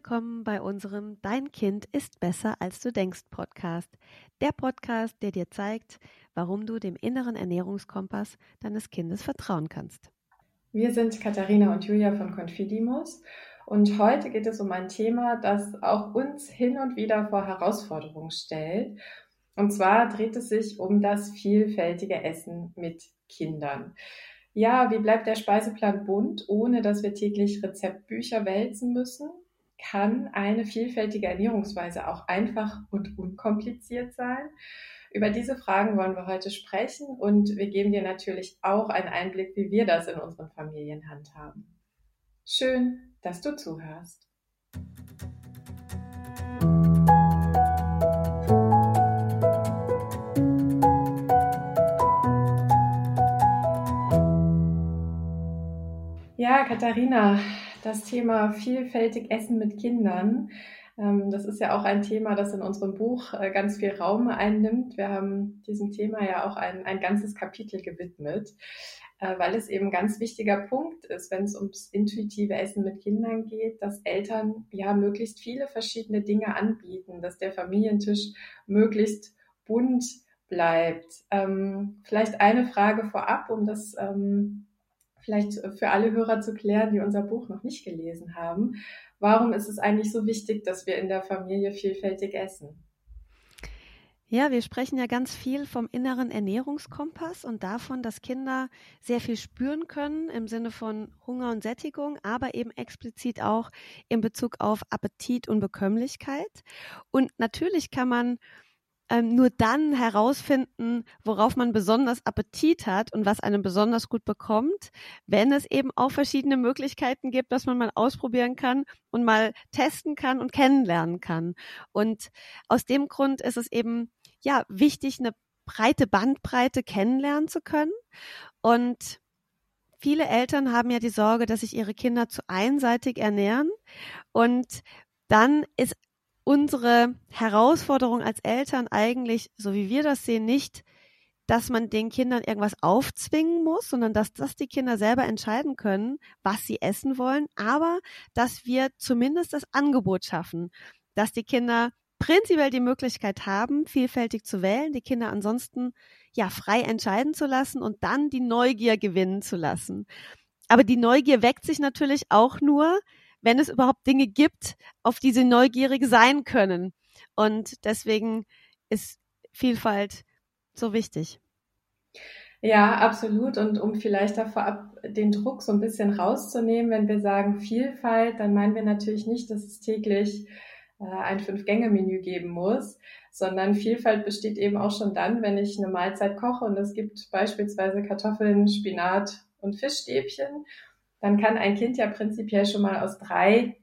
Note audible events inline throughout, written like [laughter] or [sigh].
willkommen bei unserem Dein Kind ist besser als du denkst Podcast. Der Podcast, der dir zeigt, warum du dem inneren Ernährungskompass deines Kindes vertrauen kannst. Wir sind Katharina und Julia von Confidimus und heute geht es um ein Thema, das auch uns hin und wieder vor Herausforderungen stellt. Und zwar dreht es sich um das vielfältige Essen mit Kindern. Ja, wie bleibt der Speiseplan bunt, ohne dass wir täglich Rezeptbücher wälzen müssen? Kann eine vielfältige Ernährungsweise auch einfach und unkompliziert sein? Über diese Fragen wollen wir heute sprechen und wir geben dir natürlich auch einen Einblick, wie wir das in unseren Familien handhaben. Schön, dass du zuhörst. Ja, Katharina, das Thema vielfältig Essen mit Kindern. Ähm, das ist ja auch ein Thema, das in unserem Buch äh, ganz viel Raum einnimmt. Wir haben diesem Thema ja auch ein, ein ganzes Kapitel gewidmet, äh, weil es eben ein ganz wichtiger Punkt ist, wenn es ums intuitive Essen mit Kindern geht, dass Eltern ja möglichst viele verschiedene Dinge anbieten, dass der Familientisch möglichst bunt bleibt. Ähm, vielleicht eine Frage vorab, um das ähm, vielleicht für alle Hörer zu klären, die unser Buch noch nicht gelesen haben. Warum ist es eigentlich so wichtig, dass wir in der Familie vielfältig essen? Ja, wir sprechen ja ganz viel vom inneren Ernährungskompass und davon, dass Kinder sehr viel spüren können im Sinne von Hunger und Sättigung, aber eben explizit auch in Bezug auf Appetit und Bekömmlichkeit. Und natürlich kann man ähm, nur dann herausfinden, worauf man besonders Appetit hat und was einem besonders gut bekommt, wenn es eben auch verschiedene Möglichkeiten gibt, dass man mal ausprobieren kann und mal testen kann und kennenlernen kann. Und aus dem Grund ist es eben ja wichtig, eine breite Bandbreite kennenlernen zu können und Viele Eltern haben ja die Sorge, dass sich ihre Kinder zu einseitig ernähren und dann ist unsere Herausforderung als Eltern eigentlich, so wie wir das sehen, nicht, dass man den Kindern irgendwas aufzwingen muss, sondern dass das die Kinder selber entscheiden können, was sie essen wollen, aber dass wir zumindest das Angebot schaffen, dass die Kinder prinzipiell die Möglichkeit haben, vielfältig zu wählen, die Kinder ansonsten ja frei entscheiden zu lassen und dann die Neugier gewinnen zu lassen. Aber die Neugier weckt sich natürlich auch nur, wenn es überhaupt Dinge gibt, auf die sie neugierig sein können. Und deswegen ist Vielfalt so wichtig. Ja, absolut. Und um vielleicht da vorab den Druck so ein bisschen rauszunehmen, wenn wir sagen Vielfalt, dann meinen wir natürlich nicht, dass es täglich äh, ein Fünf-Gänge-Menü geben muss, sondern Vielfalt besteht eben auch schon dann, wenn ich eine Mahlzeit koche und es gibt beispielsweise Kartoffeln, Spinat und Fischstäbchen dann kann ein Kind ja prinzipiell schon mal aus drei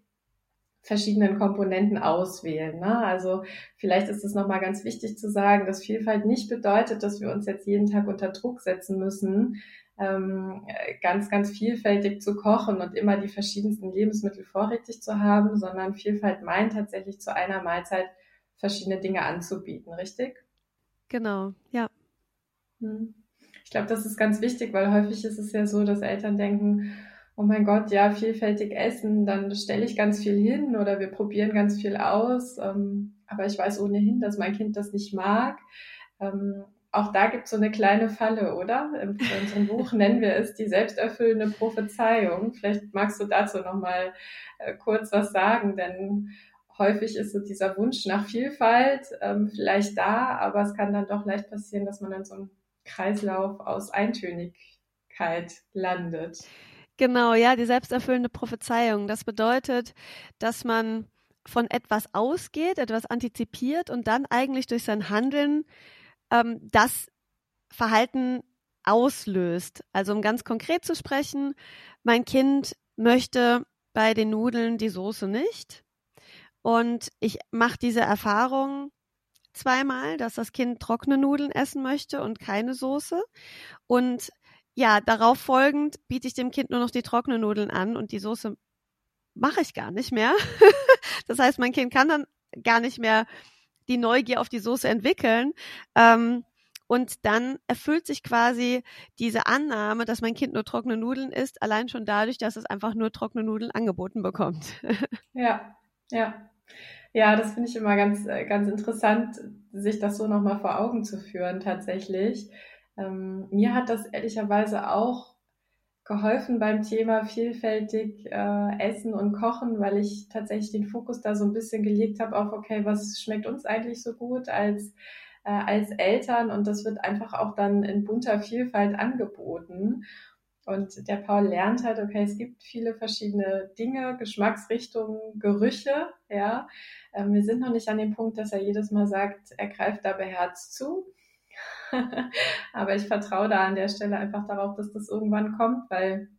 verschiedenen Komponenten auswählen. Ne? Also vielleicht ist es nochmal ganz wichtig zu sagen, dass Vielfalt nicht bedeutet, dass wir uns jetzt jeden Tag unter Druck setzen müssen, ähm, ganz, ganz vielfältig zu kochen und immer die verschiedensten Lebensmittel vorrätig zu haben, sondern Vielfalt meint tatsächlich zu einer Mahlzeit verschiedene Dinge anzubieten, richtig? Genau, ja. Hm. Ich glaube, das ist ganz wichtig, weil häufig ist es ja so, dass Eltern denken, oh mein Gott, ja, vielfältig essen, dann stelle ich ganz viel hin oder wir probieren ganz viel aus. Ähm, aber ich weiß ohnehin, dass mein Kind das nicht mag. Ähm, auch da gibt es so eine kleine Falle, oder? In unserem Buch [laughs] nennen wir es die selbsterfüllende Prophezeiung. Vielleicht magst du dazu nochmal äh, kurz was sagen, denn häufig ist so dieser Wunsch nach Vielfalt ähm, vielleicht da, aber es kann dann doch leicht passieren, dass man in so einem Kreislauf aus Eintönigkeit landet. Genau, ja, die selbsterfüllende Prophezeiung. Das bedeutet, dass man von etwas ausgeht, etwas antizipiert und dann eigentlich durch sein Handeln ähm, das Verhalten auslöst. Also um ganz konkret zu sprechen, mein Kind möchte bei den Nudeln die Soße nicht. Und ich mache diese Erfahrung zweimal, dass das Kind trockene Nudeln essen möchte und keine Soße. Und ja, darauf folgend biete ich dem Kind nur noch die trockenen Nudeln an und die Soße mache ich gar nicht mehr. [laughs] das heißt, mein Kind kann dann gar nicht mehr die Neugier auf die Soße entwickeln. Ähm, und dann erfüllt sich quasi diese Annahme, dass mein Kind nur trockene Nudeln isst, allein schon dadurch, dass es einfach nur trockene Nudeln angeboten bekommt. [laughs] ja, Ja. Ja, das finde ich immer ganz, äh, ganz interessant, sich das so nochmal vor Augen zu führen, tatsächlich. Ähm, mir hat das ehrlicherweise auch geholfen beim Thema vielfältig äh, Essen und Kochen, weil ich tatsächlich den Fokus da so ein bisschen gelegt habe auf, okay, was schmeckt uns eigentlich so gut als, äh, als Eltern? Und das wird einfach auch dann in bunter Vielfalt angeboten. Und der Paul lernt halt, okay, es gibt viele verschiedene Dinge, Geschmacksrichtungen, Gerüche, ja. Ähm, wir sind noch nicht an dem Punkt, dass er jedes Mal sagt, er greift da beherzt zu. [laughs] Aber ich vertraue da an der Stelle einfach darauf, dass das irgendwann kommt, weil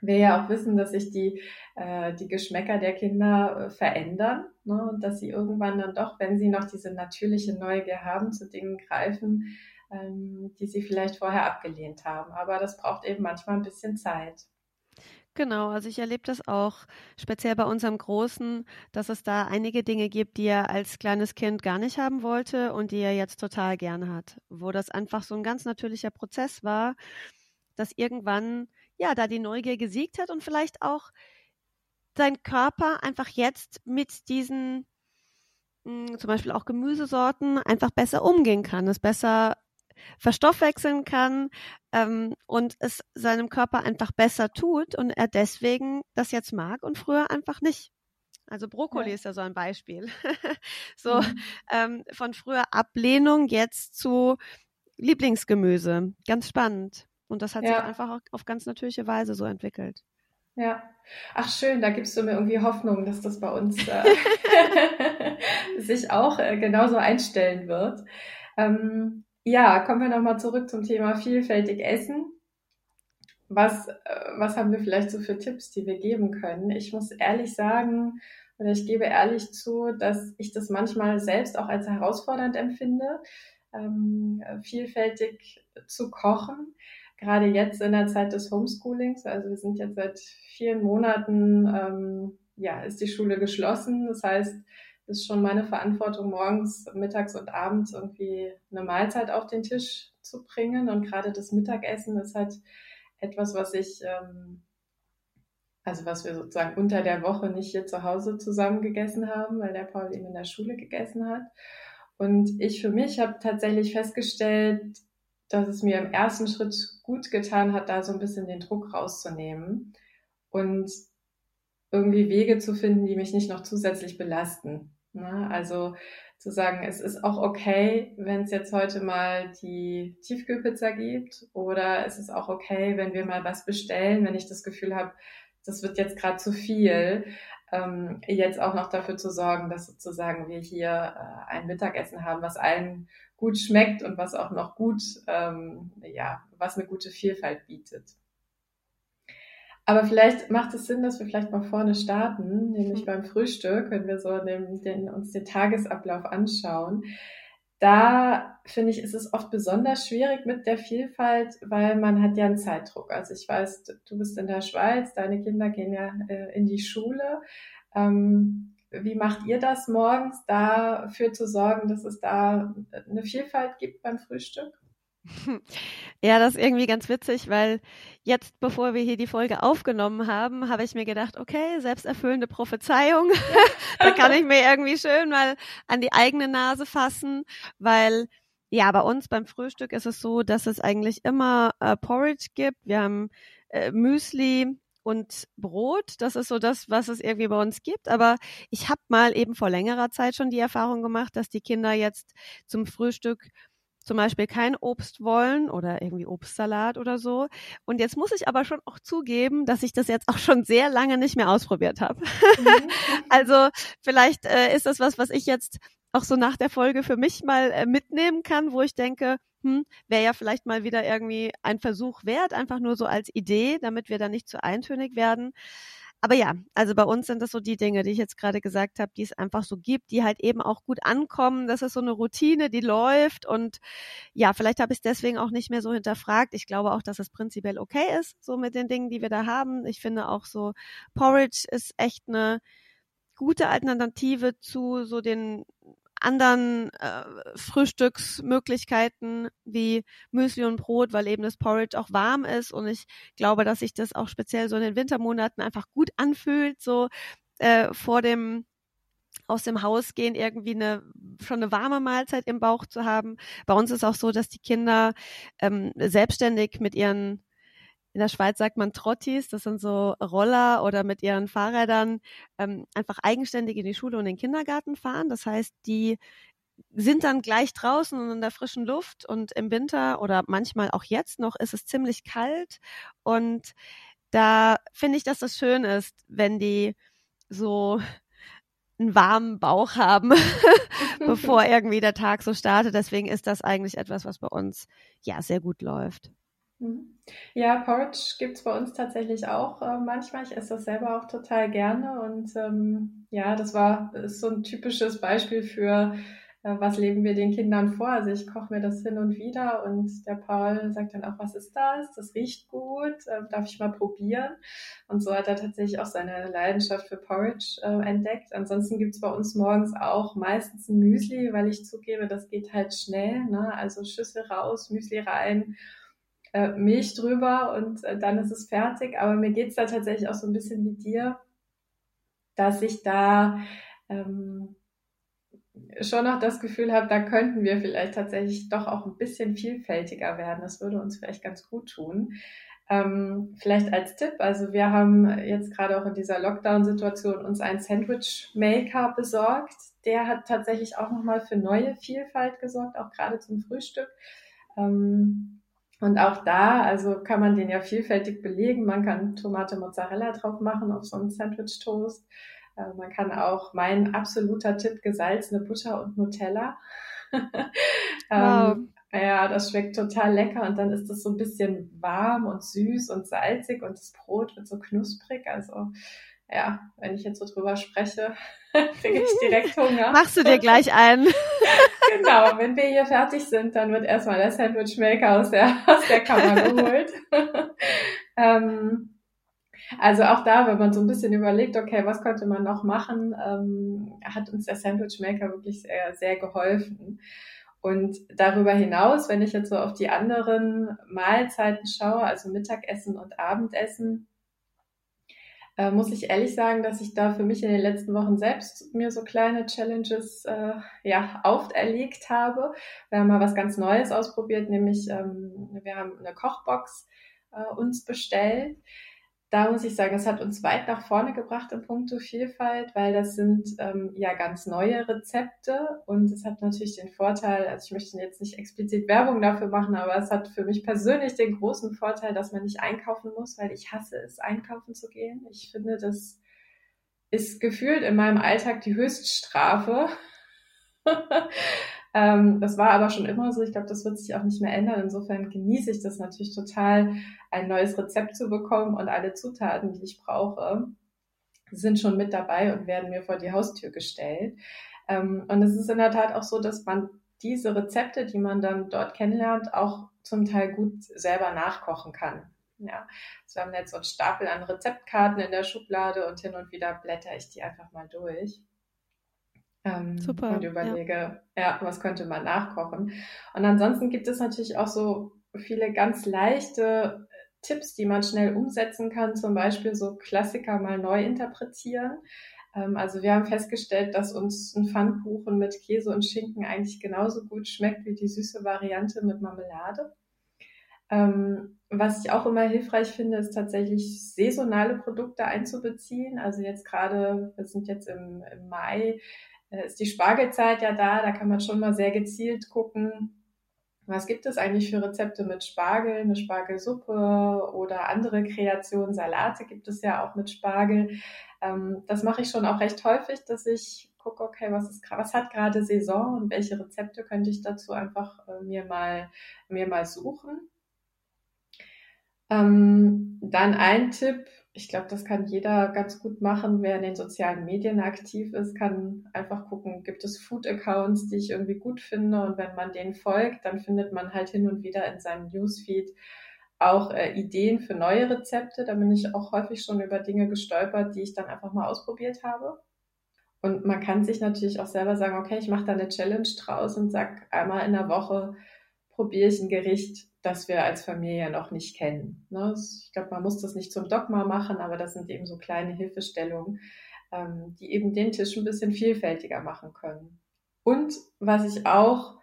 wir ja auch wissen, dass sich die, äh, die Geschmäcker der Kinder äh, verändern ne? und dass sie irgendwann dann doch, wenn sie noch diese natürliche Neugier haben, zu Dingen greifen, ähm, die sie vielleicht vorher abgelehnt haben. Aber das braucht eben manchmal ein bisschen Zeit. Genau, also ich erlebe das auch speziell bei unserem Großen, dass es da einige Dinge gibt, die er als kleines Kind gar nicht haben wollte und die er jetzt total gerne hat. Wo das einfach so ein ganz natürlicher Prozess war, dass irgendwann, ja, da die Neugier gesiegt hat und vielleicht auch sein Körper einfach jetzt mit diesen hm, zum Beispiel auch Gemüsesorten einfach besser umgehen kann, es besser verstoffwechseln kann ähm, und es seinem Körper einfach besser tut und er deswegen das jetzt mag und früher einfach nicht. Also Brokkoli ja. ist ja so ein Beispiel. [laughs] so mhm. ähm, von früher Ablehnung jetzt zu Lieblingsgemüse. Ganz spannend. Und das hat ja. sich einfach auch auf ganz natürliche Weise so entwickelt. Ja. Ach schön, da gibst du mir irgendwie Hoffnung, dass das bei uns äh, [laughs] [laughs] sich auch äh, genauso einstellen wird. Ähm, ja, kommen wir nochmal zurück zum Thema vielfältig Essen. Was, äh, was haben wir vielleicht so für Tipps, die wir geben können? Ich muss ehrlich sagen, oder ich gebe ehrlich zu, dass ich das manchmal selbst auch als herausfordernd empfinde, ähm, vielfältig zu kochen. Gerade jetzt in der Zeit des Homeschoolings, also wir sind jetzt seit vielen Monaten, ähm, ja, ist die Schule geschlossen. Das heißt, ist schon meine Verantwortung, morgens, mittags und abends irgendwie eine Mahlzeit auf den Tisch zu bringen. Und gerade das Mittagessen ist halt etwas, was ich, ähm, also was wir sozusagen unter der Woche nicht hier zu Hause zusammen gegessen haben, weil der Paul eben in der Schule gegessen hat. Und ich für mich habe tatsächlich festgestellt, dass es mir im ersten Schritt gut getan hat, da so ein bisschen den Druck rauszunehmen und irgendwie Wege zu finden, die mich nicht noch zusätzlich belasten. Ne? Also zu sagen, es ist auch okay, wenn es jetzt heute mal die Tiefkühlpizza gibt oder es ist auch okay, wenn wir mal was bestellen, wenn ich das Gefühl habe, das wird jetzt gerade zu viel, ähm, jetzt auch noch dafür zu sorgen, dass sozusagen wir hier äh, ein Mittagessen haben, was allen gut schmeckt und was auch noch gut, ähm, ja, was eine gute Vielfalt bietet. Aber vielleicht macht es Sinn, dass wir vielleicht mal vorne starten, nämlich mhm. beim Frühstück, wenn wir so den, den, uns den Tagesablauf anschauen. Da finde ich, ist es oft besonders schwierig mit der Vielfalt, weil man hat ja einen Zeitdruck. Also ich weiß, du bist in der Schweiz, deine Kinder gehen ja äh, in die Schule. Ähm, wie macht ihr das morgens, dafür zu sorgen, dass es da eine Vielfalt gibt beim Frühstück? Ja, das ist irgendwie ganz witzig, weil jetzt, bevor wir hier die Folge aufgenommen haben, habe ich mir gedacht, okay, selbsterfüllende Prophezeiung. [laughs] da kann ich mir irgendwie schön mal an die eigene Nase fassen, weil ja, bei uns beim Frühstück ist es so, dass es eigentlich immer äh, Porridge gibt. Wir haben äh, Müsli und Brot. Das ist so das, was es irgendwie bei uns gibt. Aber ich habe mal eben vor längerer Zeit schon die Erfahrung gemacht, dass die Kinder jetzt zum Frühstück zum Beispiel kein Obst wollen oder irgendwie Obstsalat oder so. Und jetzt muss ich aber schon auch zugeben, dass ich das jetzt auch schon sehr lange nicht mehr ausprobiert habe. [laughs] Mhm. also vielleicht äh, ist das was, was ich jetzt auch so nach der Folge für mich mal äh, mitnehmen kann, wo ich denke, hm, wäre ja vielleicht mal wieder irgendwie ein Versuch wert, einfach nur so als Idee, damit wir da nicht zu eintönig werden. Aber ja, also bei uns sind das so die Dinge, die ich jetzt gerade gesagt habe, die es einfach so gibt, die halt eben auch gut ankommen. Das ist so eine Routine, die läuft und ja, vielleicht habe ich es deswegen auch nicht mehr so hinterfragt. Ich glaube auch, dass es prinzipiell okay ist, so mit den Dingen, die wir da haben. Ich finde auch so Porridge ist echt eine gute Alternative zu so den anderen äh, Frühstücksmöglichkeiten wie Müsli und Brot, weil eben das Porridge auch warm ist und ich glaube, dass sich das auch speziell so in den Wintermonaten einfach gut anfühlt, so äh, vor dem aus dem Haus gehen, irgendwie eine schon eine warme Mahlzeit im Bauch zu haben. Bei uns ist auch so, dass die Kinder ähm, selbstständig mit ihren in der Schweiz sagt man Trottis, das sind so Roller oder mit ihren Fahrrädern ähm, einfach eigenständig in die Schule und in den Kindergarten fahren. Das heißt, die sind dann gleich draußen und in der frischen Luft und im Winter oder manchmal auch jetzt noch ist es ziemlich kalt und da finde ich, dass das schön ist, wenn die so einen warmen Bauch haben, [laughs] bevor [laughs] irgendwie der Tag so startet. Deswegen ist das eigentlich etwas, was bei uns ja sehr gut läuft. Mhm. Ja, Porridge gibt's bei uns tatsächlich auch äh, manchmal. Ich esse das selber auch total gerne. Und ähm, ja, das war ist so ein typisches Beispiel für äh, was leben wir den Kindern vor. Also ich koche mir das hin und wieder und der Paul sagt dann auch, was ist das? Das riecht gut, äh, darf ich mal probieren? Und so hat er tatsächlich auch seine Leidenschaft für Porridge äh, entdeckt. Ansonsten gibt's bei uns morgens auch meistens ein Müsli, weil ich zugebe, das geht halt schnell. Ne? Also Schüssel raus, Müsli rein. Äh, Milch drüber und äh, dann ist es fertig. Aber mir geht's da tatsächlich auch so ein bisschen wie dir, dass ich da ähm, schon noch das Gefühl habe, da könnten wir vielleicht tatsächlich doch auch ein bisschen vielfältiger werden. Das würde uns vielleicht ganz gut tun. Ähm, vielleicht als Tipp, also wir haben jetzt gerade auch in dieser Lockdown-Situation uns einen Sandwich-Maker besorgt. Der hat tatsächlich auch nochmal für neue Vielfalt gesorgt, auch gerade zum Frühstück. Ähm, und auch da, also kann man den ja vielfältig belegen. Man kann Tomate Mozzarella drauf machen auf so einen Sandwich-Toast. Äh, man kann auch mein absoluter Tipp gesalzene Butter und Nutella. [laughs] wow. ähm, ja, das schmeckt total lecker und dann ist das so ein bisschen warm und süß und salzig und das Brot wird so knusprig. Also ja, wenn ich jetzt so drüber spreche, [laughs] kriege ich direkt [laughs] Hunger. Machst du dir gleich ein? [laughs] genau, wenn wir hier fertig sind, dann wird erstmal der Sandwichmaker aus der, aus der Kammer geholt. ähm, also auch da, wenn man so ein bisschen überlegt, okay, was könnte man noch machen, ähm, hat uns der Sandwich Maker wirklich sehr, sehr geholfen. Und darüber hinaus, wenn ich jetzt so auf die anderen Mahlzeiten schaue, also Mittagessen und Abendessen, äh, muss ich ehrlich sagen, dass ich da für mich in den letzten Wochen selbst mir so kleine Challenges äh, ja auferlegt habe. Wir haben mal was ganz Neues ausprobiert, nämlich ähm, wir haben eine Kochbox äh, uns bestellt da muss ich sagen, es hat uns weit nach vorne gebracht im Punkto Vielfalt, weil das sind ähm, ja ganz neue Rezepte und es hat natürlich den Vorteil, also ich möchte jetzt nicht explizit Werbung dafür machen, aber es hat für mich persönlich den großen Vorteil, dass man nicht einkaufen muss, weil ich hasse es, einkaufen zu gehen. Ich finde, das ist gefühlt in meinem Alltag die Höchststrafe. [laughs] Ähm, das war aber schon immer so. Ich glaube, das wird sich auch nicht mehr ändern. Insofern genieße ich das natürlich total, ein neues Rezept zu bekommen und alle Zutaten, die ich brauche, sind schon mit dabei und werden mir vor die Haustür gestellt. Ähm, und es ist in der Tat auch so, dass man diese Rezepte, die man dann dort kennenlernt, auch zum Teil gut selber nachkochen kann. Ja, also wir haben jetzt so einen Stapel an Rezeptkarten in der Schublade und hin und wieder blätter ich die einfach mal durch. Ähm, Super. Und überlege, ja. ja, was könnte man nachkochen. Und ansonsten gibt es natürlich auch so viele ganz leichte Tipps, die man schnell umsetzen kann, zum Beispiel so Klassiker mal neu interpretieren. Ähm, also wir haben festgestellt, dass uns ein Pfannkuchen mit Käse und Schinken eigentlich genauso gut schmeckt wie die süße Variante mit Marmelade. Ähm, was ich auch immer hilfreich finde, ist tatsächlich saisonale Produkte einzubeziehen. Also jetzt gerade, wir sind jetzt im, im Mai, ist die Spargelzeit ja da, da kann man schon mal sehr gezielt gucken, was gibt es eigentlich für Rezepte mit Spargel, eine Spargelsuppe oder andere Kreationen, Salate gibt es ja auch mit Spargel. Ähm, das mache ich schon auch recht häufig, dass ich gucke, okay, was ist was hat gerade Saison und welche Rezepte könnte ich dazu einfach äh, mir mal mir mal suchen. Ähm, dann ein Tipp, ich glaube, das kann jeder ganz gut machen, wer in den sozialen Medien aktiv ist, kann einfach gucken, gibt es Food-Accounts, die ich irgendwie gut finde und wenn man denen folgt, dann findet man halt hin und wieder in seinem Newsfeed auch äh, Ideen für neue Rezepte. Da bin ich auch häufig schon über Dinge gestolpert, die ich dann einfach mal ausprobiert habe. Und man kann sich natürlich auch selber sagen, okay, ich mache da eine Challenge draus und sag einmal in der Woche probiere ich ein Gericht, das wir als Familie noch nicht kennen. Ne? Ich glaube, man muss das nicht zum Dogma machen, aber das sind eben so kleine Hilfestellungen, ähm, die eben den Tisch ein bisschen vielfältiger machen können. Und was ich auch,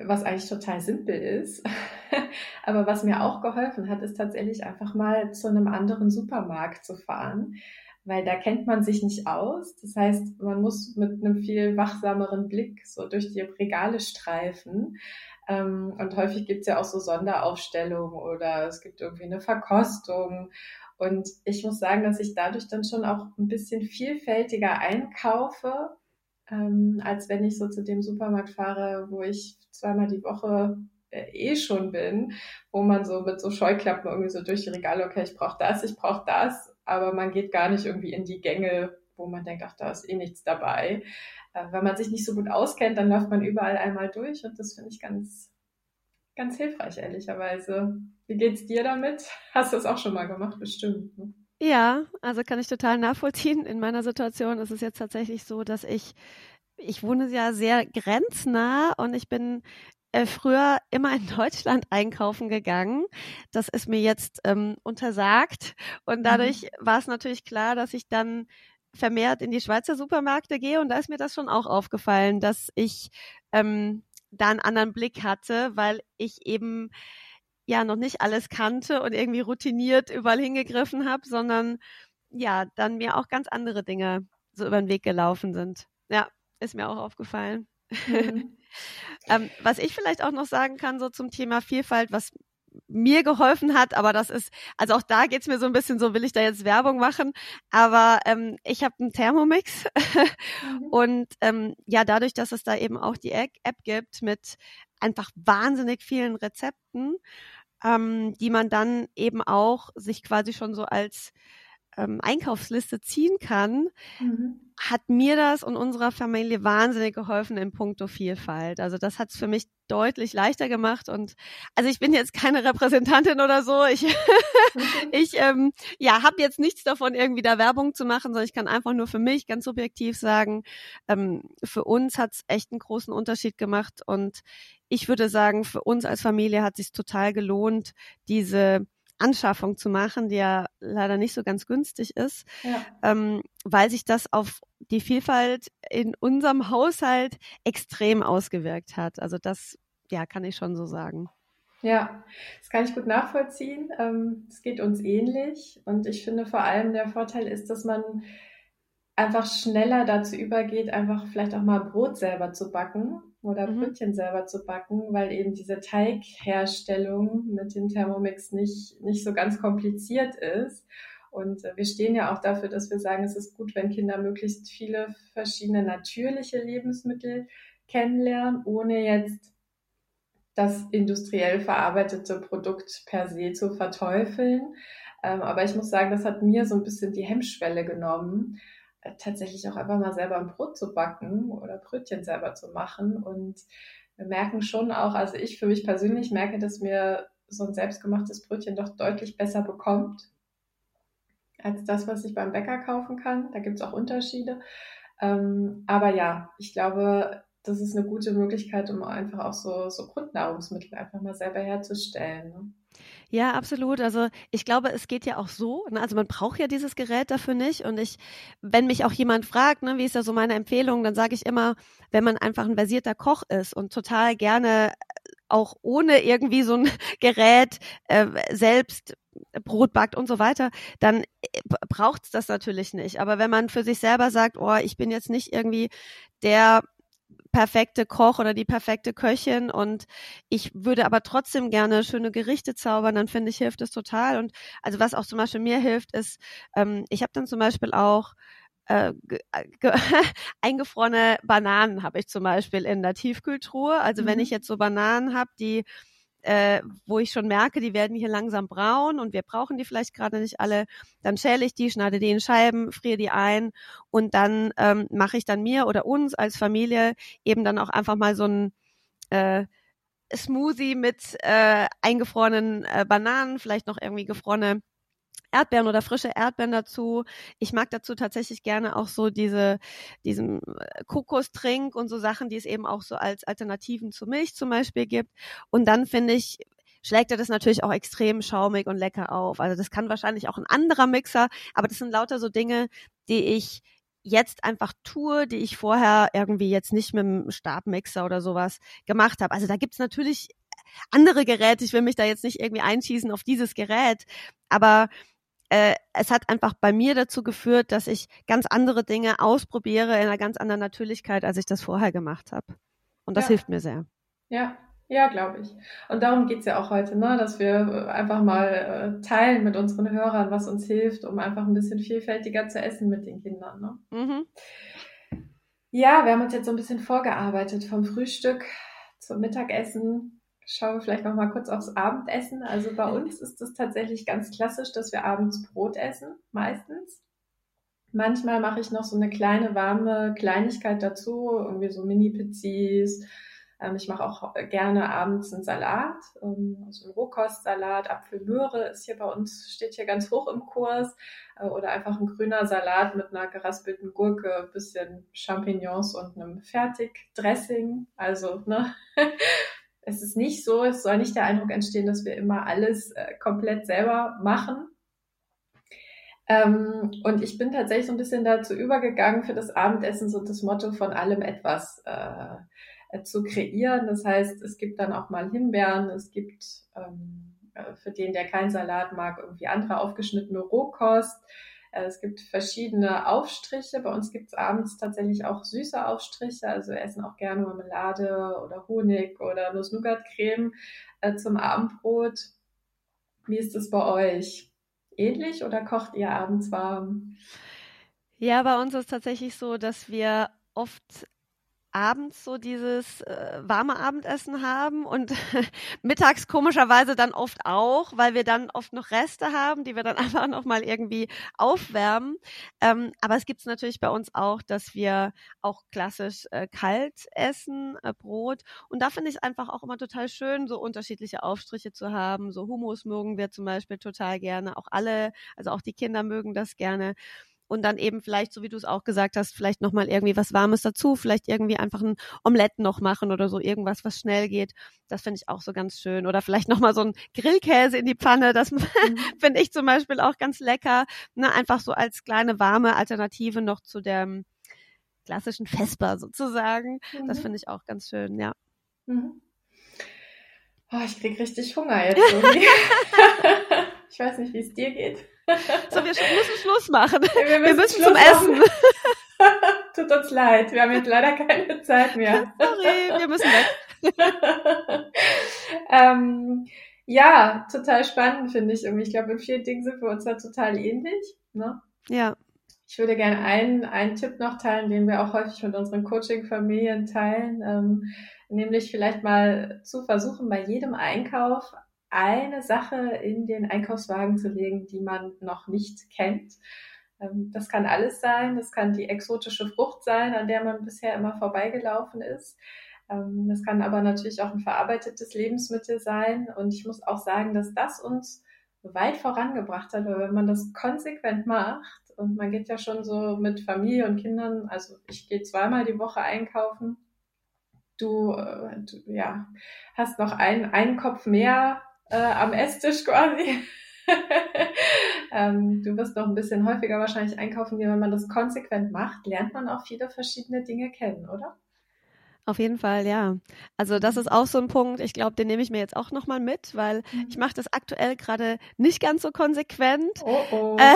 was eigentlich total simpel ist, [laughs] aber was mir auch geholfen hat, ist tatsächlich einfach mal zu einem anderen Supermarkt zu fahren, weil da kennt man sich nicht aus. Das heißt, man muss mit einem viel wachsameren Blick so durch die Regale streifen. Ähm, und häufig gibt es ja auch so Sonderaufstellungen oder es gibt irgendwie eine Verkostung. Und ich muss sagen, dass ich dadurch dann schon auch ein bisschen vielfältiger einkaufe, ähm, als wenn ich so zu dem Supermarkt fahre, wo ich zweimal die Woche äh, eh schon bin, wo man so mit so Scheuklappen irgendwie so durch die Regale, okay, ich brauche das, ich brauche das, aber man geht gar nicht irgendwie in die Gänge, wo man denkt, ach, da ist eh nichts dabei. Äh, wenn man sich nicht so gut auskennt, dann läuft man überall einmal durch und das finde ich ganz, ganz hilfreich, ehrlicherweise. Wie geht's dir damit? Hast du das auch schon mal gemacht, bestimmt. Ne? Ja, also kann ich total nachvollziehen. In meiner Situation ist es jetzt tatsächlich so, dass ich ich wohne ja sehr grenznah und ich bin äh, früher immer in [laughs] Deutschland einkaufen gegangen. Das ist mir jetzt ähm, untersagt. Und dadurch mhm. war es natürlich klar, dass ich dann vermehrt in die Schweizer Supermärkte gehe. Und da ist mir das schon auch aufgefallen, dass ich ähm, da einen anderen Blick hatte, weil ich eben ja noch nicht alles kannte und irgendwie routiniert überall hingegriffen habe, sondern ja, dann mir auch ganz andere Dinge so über den Weg gelaufen sind. Ja, ist mir auch aufgefallen. Mhm. [laughs] ähm, was ich vielleicht auch noch sagen kann, so zum Thema Vielfalt, was mir geholfen hat, aber das ist, also auch da geht's mir so ein bisschen so, will ich da jetzt Werbung machen, aber ähm, ich habe einen Thermomix mhm. [laughs] und ähm, ja, dadurch, dass es da eben auch die App gibt mit einfach wahnsinnig vielen Rezepten, ähm, die man dann eben auch sich quasi schon so als ähm, Einkaufsliste ziehen kann, mhm. hat mir das und unserer Familie wahnsinnig geholfen in puncto Vielfalt. Also das hat es für mich deutlich leichter gemacht und also ich bin jetzt keine Repräsentantin oder so. Ich, mhm. [laughs] ich ähm, ja habe jetzt nichts davon, irgendwie da Werbung zu machen, sondern ich kann einfach nur für mich ganz subjektiv sagen, ähm, für uns hat es echt einen großen Unterschied gemacht und ich würde sagen, für uns als Familie hat sich total gelohnt, diese Anschaffung zu machen, die ja leider nicht so ganz günstig ist, ja. ähm, weil sich das auf die Vielfalt in unserem Haushalt extrem ausgewirkt hat. Also das, ja, kann ich schon so sagen. Ja, das kann ich gut nachvollziehen. Ähm, es geht uns ähnlich und ich finde vor allem der Vorteil ist, dass man einfach schneller dazu übergeht, einfach vielleicht auch mal Brot selber zu backen oder mhm. Brötchen selber zu backen, weil eben diese Teigherstellung mit dem Thermomix nicht, nicht so ganz kompliziert ist. Und äh, wir stehen ja auch dafür, dass wir sagen, es ist gut, wenn Kinder möglichst viele verschiedene natürliche Lebensmittel kennenlernen, ohne jetzt das industriell verarbeitete Produkt per se zu verteufeln. Ähm, aber ich muss sagen, das hat mir so ein bisschen die Hemmschwelle genommen, tatsächlich auch einfach mal selber ein Brot zu backen oder Brötchen selber zu machen. Und wir merken schon auch, also ich für mich persönlich merke, dass mir so ein selbstgemachtes Brötchen doch deutlich besser bekommt als das, was ich beim Bäcker kaufen kann. Da gibt es auch Unterschiede. Ähm, aber ja, ich glaube, das ist eine gute Möglichkeit, um einfach auch so, so Grundnahrungsmittel einfach mal selber herzustellen. Ne? Ja, absolut. Also ich glaube, es geht ja auch so. Ne? Also man braucht ja dieses Gerät dafür nicht. Und ich, wenn mich auch jemand fragt, ne, wie ist da so meine Empfehlung, dann sage ich immer, wenn man einfach ein versierter Koch ist und total gerne auch ohne irgendwie so ein [laughs] Gerät äh, selbst Brot backt und so weiter, dann äh, braucht's das natürlich nicht. Aber wenn man für sich selber sagt, oh, ich bin jetzt nicht irgendwie der perfekte Koch oder die perfekte Köchin und ich würde aber trotzdem gerne schöne Gerichte zaubern, dann finde ich, hilft es total. Und also was auch zum Beispiel mir hilft, ist, ähm, ich habe dann zum Beispiel auch äh, [laughs] eingefrorene Bananen habe ich zum Beispiel in der Tiefkühltruhe. Also mhm. wenn ich jetzt so Bananen habe, die äh, wo ich schon merke, die werden hier langsam braun und wir brauchen die vielleicht gerade nicht alle, dann schäle ich die, schneide die in Scheiben, friere die ein und dann ähm, mache ich dann mir oder uns als Familie eben dann auch einfach mal so ein äh, Smoothie mit äh, eingefrorenen äh, Bananen, vielleicht noch irgendwie gefrorene Erdbeeren oder frische Erdbeeren dazu. Ich mag dazu tatsächlich gerne auch so diese, diesen äh, Kokostrink und so Sachen, die es eben auch so als Alternativen zu Milch zum Beispiel gibt. Und dann finde ich, schlägt er das natürlich auch extrem schaumig und lecker auf. Also das kann wahrscheinlich auch ein anderer Mixer, aber das sind lauter so Dinge, die ich jetzt einfach tue, die ich vorher irgendwie jetzt nicht mit dem Stabmixer oder sowas gemacht habe. Also da gibt's natürlich andere Geräte. Ich will mich da jetzt nicht irgendwie einschießen auf dieses Gerät, aber äh, es hat einfach bei mir dazu geführt, dass ich ganz andere Dinge ausprobiere in einer ganz anderen Natürlichkeit, als ich das vorher gemacht habe. Und das ja. hilft mir sehr. Ja, ja, glaube ich. Und darum geht's ja auch heute, ne? dass wir einfach mal äh, teilen mit unseren Hörern, was uns hilft, um einfach ein bisschen vielfältiger zu essen mit den Kindern. Ne? Mhm. Ja, wir haben uns jetzt so ein bisschen vorgearbeitet vom Frühstück zum Mittagessen. Schauen wir vielleicht noch mal kurz aufs Abendessen. Also bei uns ist es tatsächlich ganz klassisch, dass wir abends Brot essen, meistens. Manchmal mache ich noch so eine kleine warme Kleinigkeit dazu, irgendwie so Mini-Pizzis, ähm, ich mache auch gerne abends einen Salat, ähm, also einen Rohkostsalat, Apfelmöhre ist hier bei uns, steht hier ganz hoch im Kurs. Äh, oder einfach ein grüner Salat mit einer geraspelten Gurke, bisschen Champignons und einem Fertigdressing. Also, ne? [laughs] es ist nicht so, es soll nicht der Eindruck entstehen, dass wir immer alles äh, komplett selber machen. Ähm, und ich bin tatsächlich so ein bisschen dazu übergegangen, für das Abendessen so das Motto von allem etwas äh, äh, zu kreieren. Das heißt, es gibt dann auch mal Himbeeren, es gibt ähm, äh, für den, der keinen Salat mag, irgendwie andere aufgeschnittene Rohkost. Äh, es gibt verschiedene Aufstriche. Bei uns gibt es abends tatsächlich auch süße Aufstriche. Also wir essen auch gerne Marmelade oder Honig oder Nuss-Nougat-Creme äh, zum Abendbrot. Wie ist es bei euch? Ähnlich oder kocht ihr abends warm? Ja, bei uns ist es tatsächlich so, dass wir oft abends so dieses äh, warme Abendessen haben und [laughs] mittags komischerweise dann oft auch, weil wir dann oft noch Reste haben, die wir dann [laughs] einfach noch mal irgendwie aufwärmen. Ähm, aber es gibt es natürlich bei uns auch, dass wir auch klassisch äh, kalt essen, äh, Brot. Und da finde ich es einfach auch immer total schön, so unterschiedliche Aufstriche zu haben. So Hummus mögen wir zum Beispiel total gerne, auch alle, also auch die Kinder mögen das gerne und dann eben vielleicht, so wie du es auch gesagt hast, vielleicht nochmal irgendwie was Warmes dazu, vielleicht irgendwie einfach ein Omelette noch machen oder so, irgendwas, was schnell geht. Das finde ich auch so ganz schön. Oder vielleicht nochmal so ein Grillkäse in die Pfanne, das [laughs] mhm. finde ich zum Beispiel auch ganz lecker. Ne, einfach so als kleine warme Alternative noch zu dem klassischen Vesper sozusagen. Mhm. Das finde ich auch ganz schön, ja. Mhm. Oh, ich krieg richtig Hunger jetzt. [laughs] [laughs] ich weiß nicht, wie es dir geht. [laughs] So, wir müssen Schluss machen. Wir müssen, wir müssen zum Essen. [laughs] Tut uns leid, wir haben jetzt leider keine Zeit mehr. [laughs] Sorry, wir müssen weg. ähm, ja, total spannend finde ich. Ich glaube, in vielen Dingen sind wir uns da total ähnlich. Ne? Ja. Ich würde gerne einen, einen Tipp noch teilen, den wir auch häufig mit unseren Coaching-Familien teilen, ähm, nämlich vielleicht mal zu versuchen, bei jedem Einkauf eine Sache in den Einkaufswagen zu legen, die man noch nicht kennt. Ähm, das kann alles sein. Das kann die exotische Frucht sein, an der man bisher immer vorbeigelaufen ist. Ähm, das kann aber natürlich auch ein verarbeitetes Lebensmittel sein. Und ich muss auch sagen, dass das uns weit vorangebracht hat, weil wenn man das konsequent macht und man geht ja schon so mit Familie und Kindern, also ich gehe zweimal die Woche einkaufen, du, äh, du ja, hast noch einen, einen Kopf mehr äh, am Esstisch quasi. [laughs] ähm, du wirst noch ein bisschen häufiger wahrscheinlich einkaufen gehen, wenn man das konsequent macht, lernt man auch viele verschiedene Dinge kennen, oder? Auf jeden Fall, ja. Also das ist auch so ein Punkt, ich glaube, den nehme ich mir jetzt auch nochmal mit, weil mhm. ich mache das aktuell gerade nicht ganz so konsequent. Oh oh. [laughs]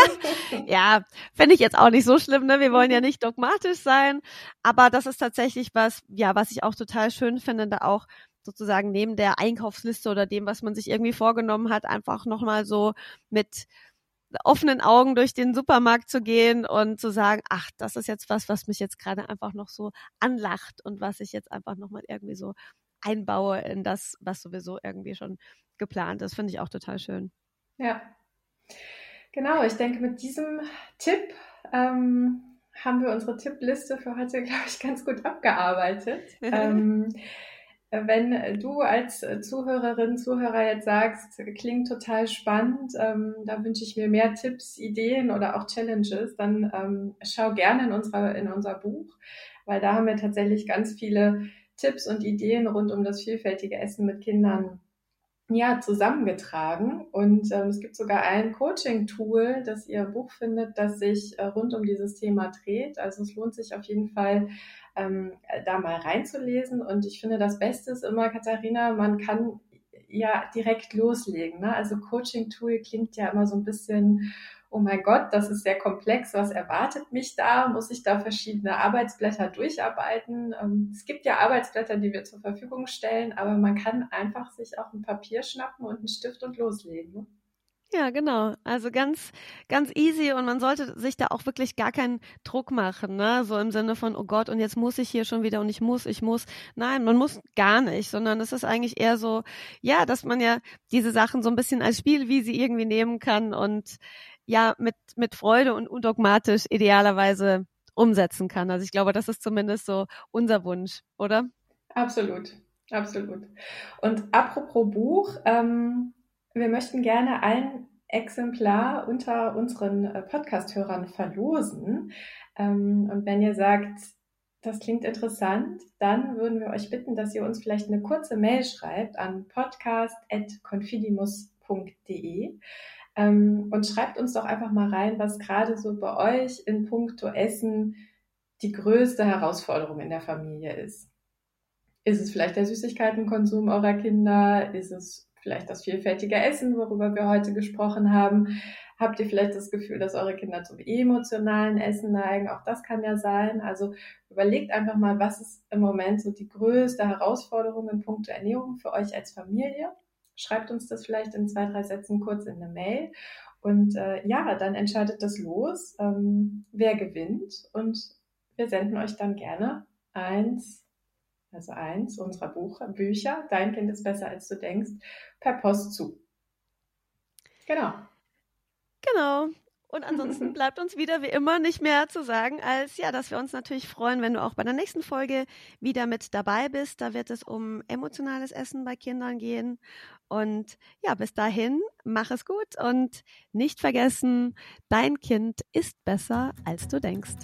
Äh, [laughs] ja, finde ich jetzt auch nicht so schlimm, ne? Wir wollen ja mhm. nicht dogmatisch sein, aber das ist tatsächlich was, ja, was ich auch total schön finde, da auch sozusagen neben der Einkaufsliste oder dem, was man sich irgendwie vorgenommen hat, einfach nochmal so mit offenen Augen durch den Supermarkt zu gehen und zu sagen, ach, das ist jetzt was, was mich jetzt gerade einfach noch so anlacht und was ich jetzt einfach nochmal irgendwie so einbaue in das, was sowieso irgendwie schon geplant ist. Finde ich auch total schön. Ja. Genau, ich denke, mit diesem Tipp ähm, haben wir unsere Tippliste für heute, [laughs] glaube ich, ganz gut abgearbeitet. [laughs] ähm, wenn du als Zuhörerin, Zuhörer jetzt sagst, klingt total spannend, ähm, da wünsche ich mir mehr Tipps, Ideen oder auch Challenges, dann ähm, schau gerne in, unserer, in unser Buch, weil da haben wir tatsächlich ganz viele Tipps und Ideen rund um das vielfältige Essen mit Kindern ja, zusammengetragen. Und ähm, es gibt sogar ein Coaching-Tool, das ihr Buch findet, das sich äh, rund um dieses Thema dreht. Also es lohnt sich auf jeden Fall, ähm, da mal reinzulesen. Und ich finde, das Beste ist immer, Katharina, man kann ja direkt loslegen. Ne? Also Coaching-Tool klingt ja immer so ein bisschen oh mein Gott, das ist sehr komplex, was erwartet mich da? Muss ich da verschiedene Arbeitsblätter durcharbeiten? Ähm, es gibt ja Arbeitsblätter, die wir zur Verfügung stellen, aber man kann einfach sich auch ein Papier schnappen und einen Stift und loslegen. Ne? Ja, genau. Also ganz, ganz easy und man sollte sich da auch wirklich gar keinen Druck machen, ne? So im Sinne von, oh Gott, und jetzt muss ich hier schon wieder und ich muss, ich muss. Nein, man muss gar nicht, sondern es ist eigentlich eher so, ja, dass man ja diese Sachen so ein bisschen als Spiel, wie sie irgendwie nehmen kann und ja mit, mit Freude und undogmatisch idealerweise umsetzen kann. Also ich glaube, das ist zumindest so unser Wunsch, oder? Absolut, absolut. Und apropos Buch, ähm, wir möchten gerne ein Exemplar unter unseren äh, Podcast-Hörern verlosen. Ähm, und wenn ihr sagt, das klingt interessant, dann würden wir euch bitten, dass ihr uns vielleicht eine kurze Mail schreibt an podcast.confidimus.de ähm, und schreibt uns doch einfach mal rein, was gerade so bei euch in puncto Essen die größte Herausforderung in der Familie ist. Ist es vielleicht der Süßigkeitenkonsum eurer Kinder? Ist es vielleicht das vielfältige Essen, worüber wir heute gesprochen haben? Habt ihr vielleicht das Gefühl, dass eure Kinder zum emotionalen Essen neigen? Auch das kann ja sein. Also überlegt einfach mal, was ist im Moment so die größte Herausforderung in puncto Ernährung für euch als Familie? Schreibt uns das vielleicht in zwei, drei Sätzen kurz in eine Mail. Und äh, ja, dann entscheidet das los, ähm, wer gewinnt. Und wir senden euch dann gerne eins, also eins unserer Buch, Bücher, Dein Kind ist besser als du denkst, per Post zu. Genau. Genau. Und ansonsten [laughs] bleibt uns wieder wie immer nicht mehr zu sagen, als ja, dass wir uns natürlich freuen, wenn du auch bei der nächsten Folge wieder mit dabei bist. Da wird es um emotionales Essen bei Kindern gehen. Und ja, bis dahin, mach es gut und nicht vergessen, dein Kind ist besser, als du denkst.